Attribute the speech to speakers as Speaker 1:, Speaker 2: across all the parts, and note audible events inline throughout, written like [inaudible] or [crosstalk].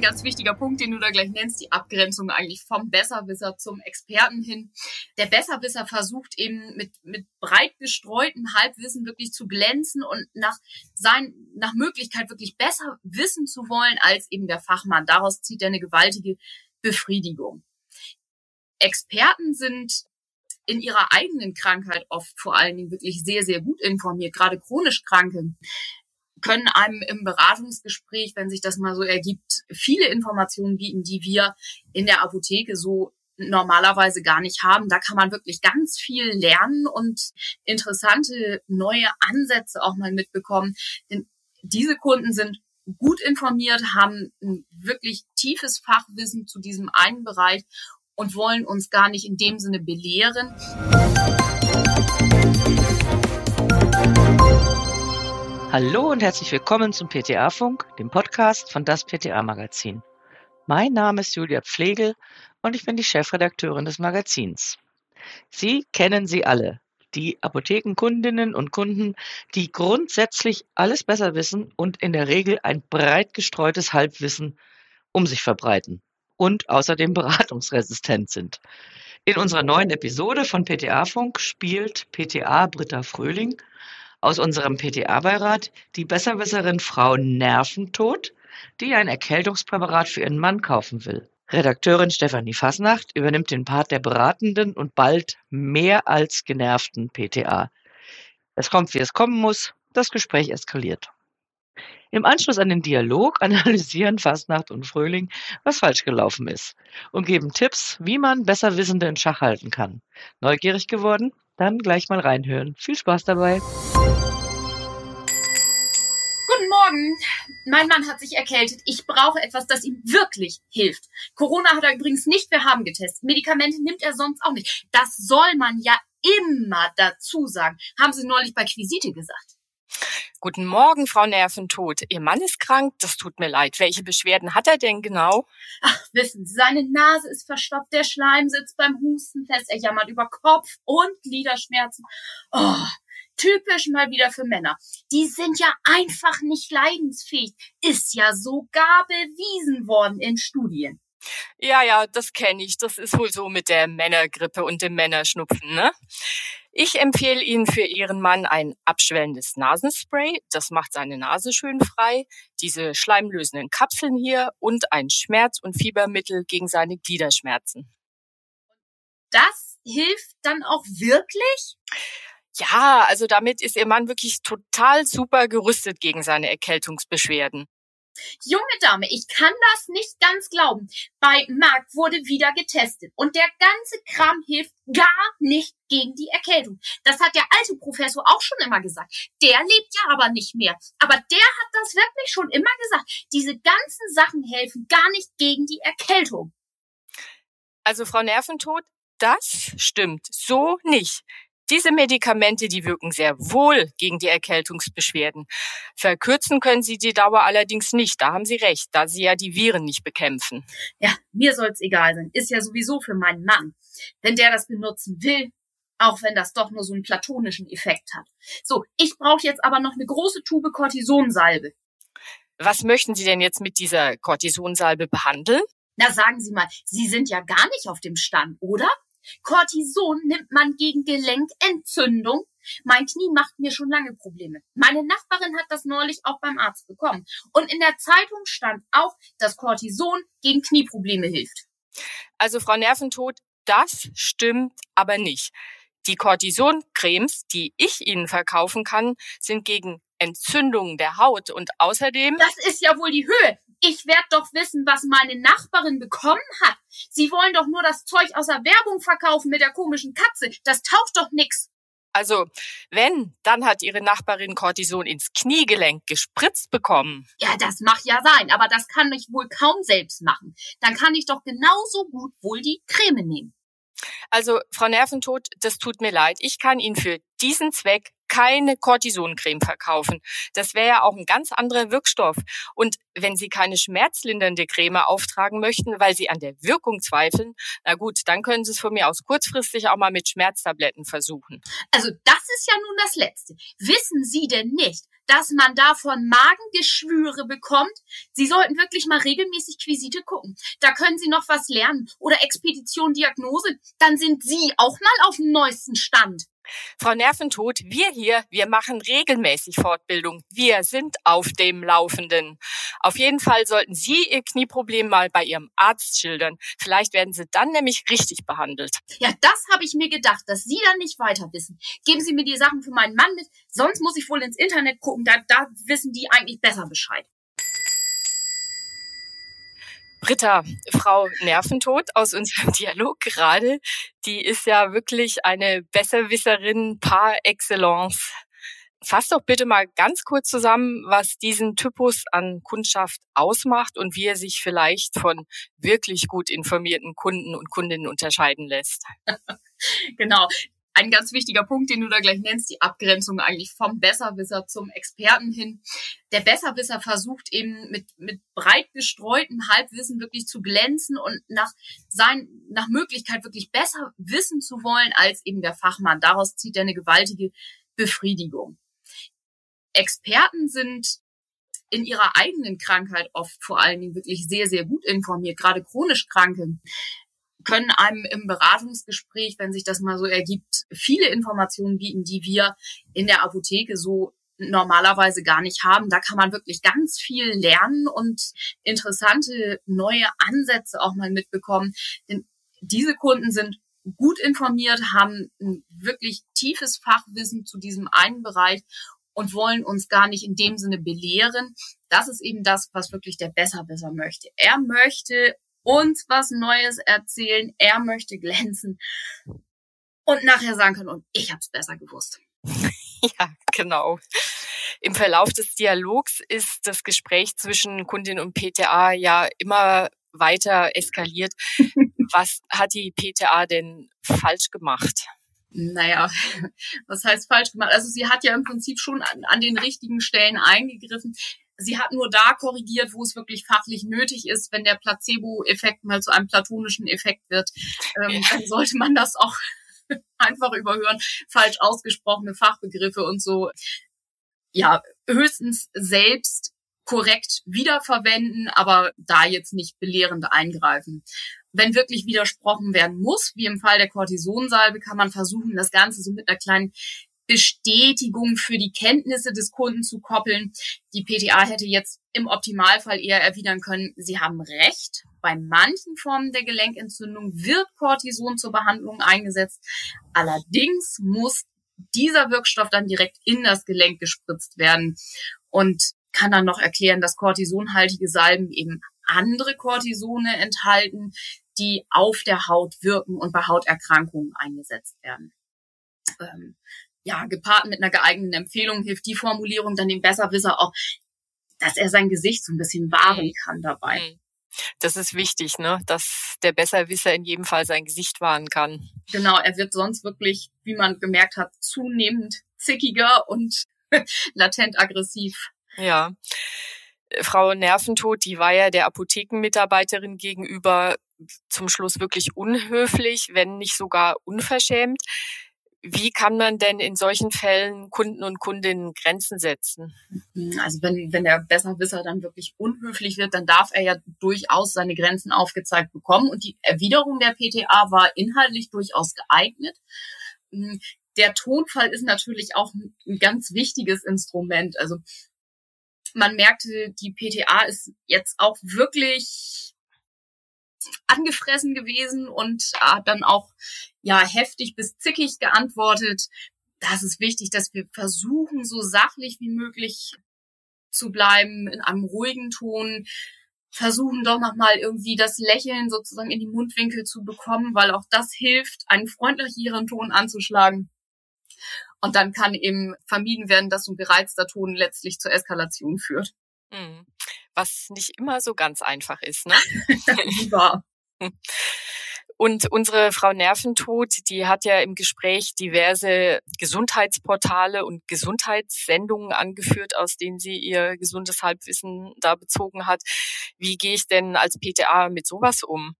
Speaker 1: ein ganz wichtiger Punkt, den du da gleich nennst, die Abgrenzung eigentlich vom Besserwisser zum Experten hin. Der Besserwisser versucht eben mit, mit breit gestreutem Halbwissen wirklich zu glänzen und nach sein, nach Möglichkeit wirklich besser wissen zu wollen als eben der Fachmann. Daraus zieht er eine gewaltige Befriedigung. Experten sind in ihrer eigenen Krankheit oft vor allen Dingen wirklich sehr, sehr gut informiert, gerade chronisch Kranke können einem im Beratungsgespräch, wenn sich das mal so ergibt, viele Informationen bieten, die wir in der Apotheke so normalerweise gar nicht haben. Da kann man wirklich ganz viel lernen und interessante neue Ansätze auch mal mitbekommen. Denn diese Kunden sind gut informiert, haben ein wirklich tiefes Fachwissen zu diesem einen Bereich und wollen uns gar nicht in dem Sinne belehren.
Speaker 2: Hallo und herzlich willkommen zum PTA-Funk, dem Podcast von das PTA-Magazin. Mein Name ist Julia Pflegel und ich bin die Chefredakteurin des Magazins. Sie kennen sie alle, die Apothekenkundinnen und Kunden, die grundsätzlich alles besser wissen und in der Regel ein breit gestreutes Halbwissen um sich verbreiten und außerdem beratungsresistent sind. In unserer neuen Episode von PTA-Funk spielt PTA Britta Fröhling aus unserem PTA-Beirat die Besserwisserin Frau Nerventod, die ein Erkältungspräparat für ihren Mann kaufen will. Redakteurin Stefanie Fasnacht übernimmt den Part der beratenden und bald mehr als genervten PTA. Es kommt, wie es kommen muss. Das Gespräch eskaliert. Im Anschluss an den Dialog [laughs] analysieren Fastnacht und Fröhling, was falsch gelaufen ist und geben Tipps, wie man besser Wissende in Schach halten kann. Neugierig geworden? Dann gleich mal reinhören. Viel Spaß dabei.
Speaker 1: Guten Morgen. Mein Mann hat sich erkältet. Ich brauche etwas, das ihm wirklich hilft. Corona hat er übrigens nicht, wir haben getestet. Medikamente nimmt er sonst auch nicht. Das soll man ja immer dazu sagen. Haben Sie neulich bei Quisite gesagt.
Speaker 3: Guten Morgen, Frau Nerventod. Ihr Mann ist krank, das tut mir leid. Welche Beschwerden hat er denn genau?
Speaker 1: Ach, wissen Sie, seine Nase ist verstopft, der Schleim sitzt beim Husten fest, er jammert über Kopf- und Gliederschmerzen. Oh, typisch mal wieder für Männer. Die sind ja einfach nicht leidensfähig. Ist ja sogar bewiesen worden in Studien.
Speaker 3: Ja, ja, das kenne ich. Das ist wohl so mit der Männergrippe und dem Männerschnupfen, ne? Ich empfehle Ihnen für Ihren Mann ein abschwellendes Nasenspray. Das macht seine Nase schön frei. Diese schleimlösenden Kapseln hier und ein Schmerz- und Fiebermittel gegen seine Gliederschmerzen.
Speaker 1: Das hilft dann auch wirklich?
Speaker 3: Ja, also damit ist Ihr Mann wirklich total super gerüstet gegen seine Erkältungsbeschwerden.
Speaker 1: Junge Dame, ich kann das nicht ganz glauben. Bei Marc wurde wieder getestet und der ganze Kram hilft gar nicht gegen die Erkältung. Das hat der alte Professor auch schon immer gesagt. Der lebt ja aber nicht mehr. Aber der hat das wirklich schon immer gesagt. Diese ganzen Sachen helfen gar nicht gegen die Erkältung.
Speaker 3: Also Frau Nerventod, das stimmt so nicht. Diese Medikamente, die wirken sehr wohl gegen die Erkältungsbeschwerden. Verkürzen können sie die Dauer allerdings nicht. Da haben Sie recht, da Sie ja die Viren nicht bekämpfen.
Speaker 1: Ja, mir soll's egal sein. Ist ja sowieso für meinen Mann. Wenn der das benutzen will, auch wenn das doch nur so einen platonischen Effekt hat. So, ich brauche jetzt aber noch eine große Tube Cortisonsalbe.
Speaker 3: Was möchten Sie denn jetzt mit dieser Cortisonsalbe behandeln?
Speaker 1: Na, sagen Sie mal, Sie sind ja gar nicht auf dem Stand, oder? Cortison nimmt man gegen Gelenkentzündung. Mein Knie macht mir schon lange Probleme. Meine Nachbarin hat das neulich auch beim Arzt bekommen. Und in der Zeitung stand auch, dass Cortison gegen Knieprobleme hilft.
Speaker 3: Also Frau Nerventod, das stimmt aber nicht. Die Cortison-Cremes, die ich Ihnen verkaufen kann, sind gegen Entzündungen der Haut und außerdem.
Speaker 1: Das ist ja wohl die Höhe. Ich werd doch wissen, was meine Nachbarin bekommen hat. Sie wollen doch nur das Zeug aus der Werbung verkaufen mit der komischen Katze. Das taucht doch nix.
Speaker 3: Also, wenn, dann hat Ihre Nachbarin Cortison ins Kniegelenk gespritzt bekommen.
Speaker 1: Ja, das mag ja sein, aber das kann ich wohl kaum selbst machen. Dann kann ich doch genauso gut wohl die Creme nehmen.
Speaker 3: Also, Frau Nerventod, das tut mir leid. Ich kann Ihnen für diesen Zweck keine Cortisoncreme verkaufen. Das wäre ja auch ein ganz anderer Wirkstoff. Und wenn Sie keine schmerzlindernde Creme auftragen möchten, weil Sie an der Wirkung zweifeln, na gut, dann können Sie es von mir aus kurzfristig auch mal mit Schmerztabletten versuchen.
Speaker 1: Also das ist ja nun das Letzte. Wissen Sie denn nicht, dass man davon Magengeschwüre bekommt. Sie sollten wirklich mal regelmäßig Quisite gucken. Da können Sie noch was lernen. Oder Expedition Diagnose. Dann sind Sie auch mal auf dem neuesten Stand.
Speaker 3: Frau Nerventod, wir hier, wir machen regelmäßig Fortbildung. Wir sind auf dem Laufenden. Auf jeden Fall sollten Sie Ihr Knieproblem mal bei Ihrem Arzt schildern. Vielleicht werden Sie dann nämlich richtig behandelt.
Speaker 1: Ja, das habe ich mir gedacht, dass Sie dann nicht weiter wissen. Geben Sie mir die Sachen für meinen Mann mit, sonst muss ich wohl ins Internet gucken, da, da wissen die eigentlich besser Bescheid.
Speaker 3: Britta, Frau Nerventod aus unserem [laughs] Dialog gerade, die ist ja wirklich eine Besserwisserin par excellence. Fass doch bitte mal ganz kurz zusammen, was diesen Typus an Kundschaft ausmacht und wie er sich vielleicht von wirklich gut informierten Kunden und Kundinnen unterscheiden lässt. [laughs]
Speaker 1: genau ein ganz wichtiger Punkt, den du da gleich nennst, die Abgrenzung eigentlich vom Besserwisser zum Experten hin. Der Besserwisser versucht eben mit, mit breit gestreutem Halbwissen wirklich zu glänzen und nach sein, nach Möglichkeit wirklich besser wissen zu wollen als eben der Fachmann. Daraus zieht er eine gewaltige Befriedigung. Experten sind in ihrer eigenen Krankheit oft vor allen Dingen wirklich sehr, sehr gut informiert, gerade chronisch Kranke können einem im Beratungsgespräch, wenn sich das mal so ergibt, viele Informationen bieten, die wir in der Apotheke so normalerweise gar nicht haben. Da kann man wirklich ganz viel lernen und interessante neue Ansätze auch mal mitbekommen. Denn diese Kunden sind gut informiert, haben ein wirklich tiefes Fachwissen zu diesem einen Bereich und wollen uns gar nicht in dem Sinne belehren. Das ist eben das, was wirklich der Besserwisser möchte. Er möchte uns was Neues erzählen. Er möchte glänzen und nachher sagen können, und ich habe es besser gewusst. [laughs]
Speaker 3: Ja, genau. Im Verlauf des Dialogs ist das Gespräch zwischen Kundin und PTA ja immer weiter eskaliert. [laughs] Was hat die PTA denn falsch gemacht?
Speaker 1: Naja, [laughs] was heißt falsch gemacht? Also sie hat ja im Prinzip schon an, an den richtigen Stellen eingegriffen. Sie hat nur da korrigiert, wo es wirklich fachlich nötig ist. Wenn der Placebo-Effekt mal zu einem platonischen Effekt wird, ähm, dann sollte man das auch [laughs] einfach überhören. Falsch ausgesprochene Fachbegriffe und so. Ja, höchstens selbst korrekt wiederverwenden, aber da jetzt nicht belehrend eingreifen. Wenn wirklich widersprochen werden muss, wie im Fall der Cortisonsalbe, kann man versuchen, das Ganze so mit einer kleinen Bestätigung für die Kenntnisse des Kunden zu koppeln. Die PTA hätte jetzt im Optimalfall eher erwidern können, Sie haben recht. Bei manchen Formen der Gelenkentzündung wird Cortison zur Behandlung eingesetzt. Allerdings muss dieser Wirkstoff dann direkt in das Gelenk gespritzt werden und kann dann noch erklären, dass cortisonhaltige Salben eben andere Cortisone enthalten, die auf der Haut wirken und bei Hauterkrankungen eingesetzt werden. Ähm, ja, gepaart mit einer geeigneten Empfehlung hilft die Formulierung dann dem Besserwisser auch, dass er sein Gesicht so ein bisschen wahren mhm. kann dabei. Mhm.
Speaker 3: Das ist wichtig, ne? dass der Besserwisser in jedem Fall sein Gesicht wahren kann.
Speaker 1: Genau, er wird sonst wirklich, wie man gemerkt hat, zunehmend zickiger und [laughs] latent aggressiv.
Speaker 3: Ja. Frau Nerventod, die war ja der Apothekenmitarbeiterin gegenüber zum Schluss wirklich unhöflich, wenn nicht sogar unverschämt. Wie kann man denn in solchen Fällen Kunden und Kundinnen Grenzen setzen?
Speaker 1: Also wenn, wenn der Besserwisser dann wirklich unhöflich wird, dann darf er ja durchaus seine Grenzen aufgezeigt bekommen. Und die Erwiderung der PTA war inhaltlich durchaus geeignet. Der Tonfall ist natürlich auch ein ganz wichtiges Instrument. Also man merkte, die PTA ist jetzt auch wirklich angefressen gewesen und hat dann auch ja heftig bis zickig geantwortet. Das ist wichtig, dass wir versuchen, so sachlich wie möglich zu bleiben, in einem ruhigen Ton, versuchen doch nochmal irgendwie das Lächeln sozusagen in die Mundwinkel zu bekommen, weil auch das hilft, einen freundlicheren Ton anzuschlagen. Und dann kann eben vermieden werden, dass so ein gereizter Ton letztlich zur Eskalation führt.
Speaker 3: Mhm. Was nicht immer so ganz einfach ist, ne? [laughs]
Speaker 1: Wahr. [laughs]
Speaker 3: Und unsere Frau Nerventod, die hat ja im Gespräch diverse Gesundheitsportale und Gesundheitssendungen angeführt, aus denen sie ihr gesundes Halbwissen da bezogen hat. Wie gehe ich denn als PTA mit sowas um?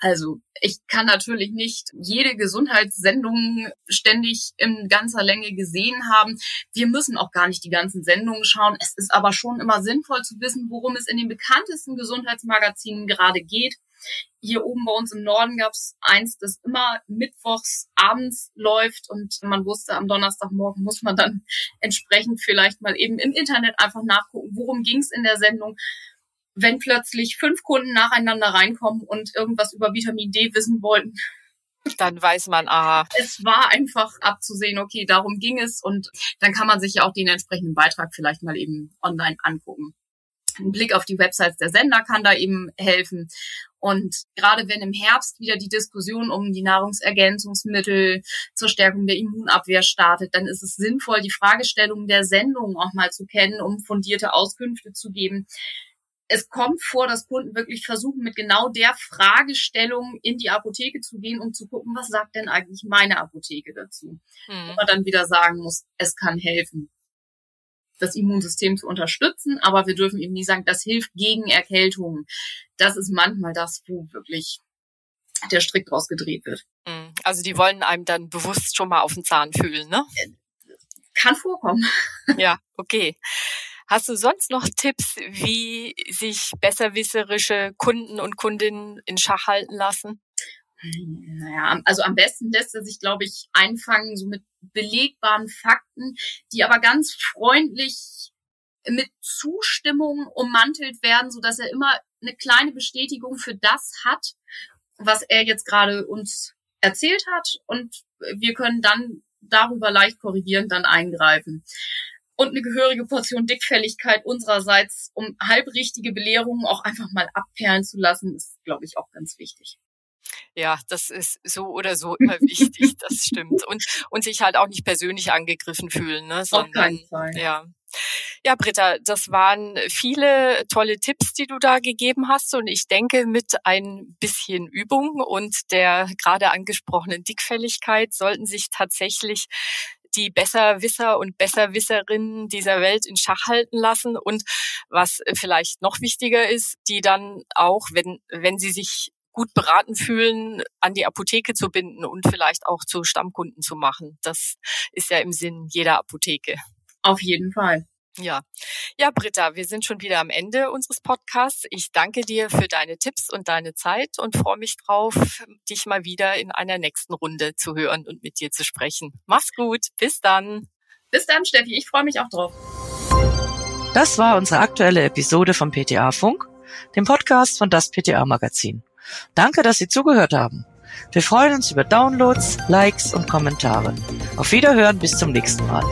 Speaker 1: Also ich kann natürlich nicht jede Gesundheitssendung ständig in ganzer Länge gesehen haben. Wir müssen auch gar nicht die ganzen Sendungen schauen. Es ist aber schon immer sinnvoll zu wissen, worum es in den bekanntesten Gesundheitsmagazinen gerade geht. Hier oben bei uns im Norden gab es eins, das immer mittwochs abends läuft und man wusste, am Donnerstagmorgen muss man dann [laughs] entsprechend vielleicht mal eben im Internet einfach nachgucken, worum ging es in der Sendung wenn plötzlich fünf Kunden nacheinander reinkommen und irgendwas über Vitamin D wissen wollten.
Speaker 3: Dann weiß man, aha.
Speaker 1: Es war einfach abzusehen, okay, darum ging es und dann kann man sich ja auch den entsprechenden Beitrag vielleicht mal eben online angucken. Ein Blick auf die Websites der Sender kann da eben helfen. Und gerade wenn im Herbst wieder die Diskussion um die Nahrungsergänzungsmittel zur Stärkung der Immunabwehr startet, dann ist es sinnvoll, die Fragestellungen der Sendung auch mal zu kennen, um fundierte Auskünfte zu geben es kommt vor, dass Kunden wirklich versuchen, mit genau der Fragestellung in die Apotheke zu gehen, um zu gucken, was sagt denn eigentlich meine Apotheke dazu? Mhm. Wo man dann wieder sagen muss, es kann helfen, das Immunsystem zu unterstützen, aber wir dürfen eben nie sagen, das hilft gegen Erkältungen. Das ist manchmal das, wo wirklich der Strick draus gedreht wird.
Speaker 3: Mhm. Also die wollen einem dann bewusst schon mal auf den Zahn fühlen, ne?
Speaker 1: Kann vorkommen.
Speaker 3: Ja, okay. Hast du sonst noch Tipps, wie sich besserwisserische Kunden und Kundinnen in Schach halten lassen?
Speaker 1: Naja, also am besten lässt er sich, glaube ich, einfangen, so mit belegbaren Fakten, die aber ganz freundlich mit Zustimmung ummantelt werden, so dass er immer eine kleine Bestätigung für das hat, was er jetzt gerade uns erzählt hat und wir können dann darüber leicht korrigierend dann eingreifen und eine gehörige Portion Dickfälligkeit unsererseits, um halbrichtige Belehrungen auch einfach mal abperlen zu lassen, ist, glaube ich, auch ganz wichtig.
Speaker 3: Ja, das ist so oder so immer wichtig, [laughs] das stimmt. Und, und sich halt auch nicht persönlich angegriffen fühlen, ne?
Speaker 1: Sondern, Auf keinen Fall.
Speaker 3: Ja. Ja, Britta, das waren viele tolle Tipps, die du da gegeben hast. Und ich denke, mit ein bisschen Übung und der gerade angesprochenen Dickfälligkeit sollten sich tatsächlich die Besserwisser und Besserwisserinnen dieser Welt in Schach halten lassen und was vielleicht noch wichtiger ist, die dann auch, wenn, wenn sie sich gut beraten fühlen, an die Apotheke zu binden und vielleicht auch zu Stammkunden zu machen. Das ist ja im Sinn jeder Apotheke.
Speaker 1: Auf jeden Fall.
Speaker 3: Ja. Ja, Britta, wir sind schon wieder am Ende unseres Podcasts. Ich danke dir für deine Tipps und deine Zeit und freue mich drauf, dich mal wieder in einer nächsten Runde zu hören und mit dir zu sprechen. Mach's gut. Bis dann.
Speaker 1: Bis dann, Steffi. Ich freue mich auch drauf.
Speaker 2: Das war unsere aktuelle Episode vom PTA Funk, dem Podcast von das PTA Magazin. Danke, dass Sie zugehört haben. Wir freuen uns über Downloads, Likes und Kommentare. Auf Wiederhören bis zum nächsten Mal.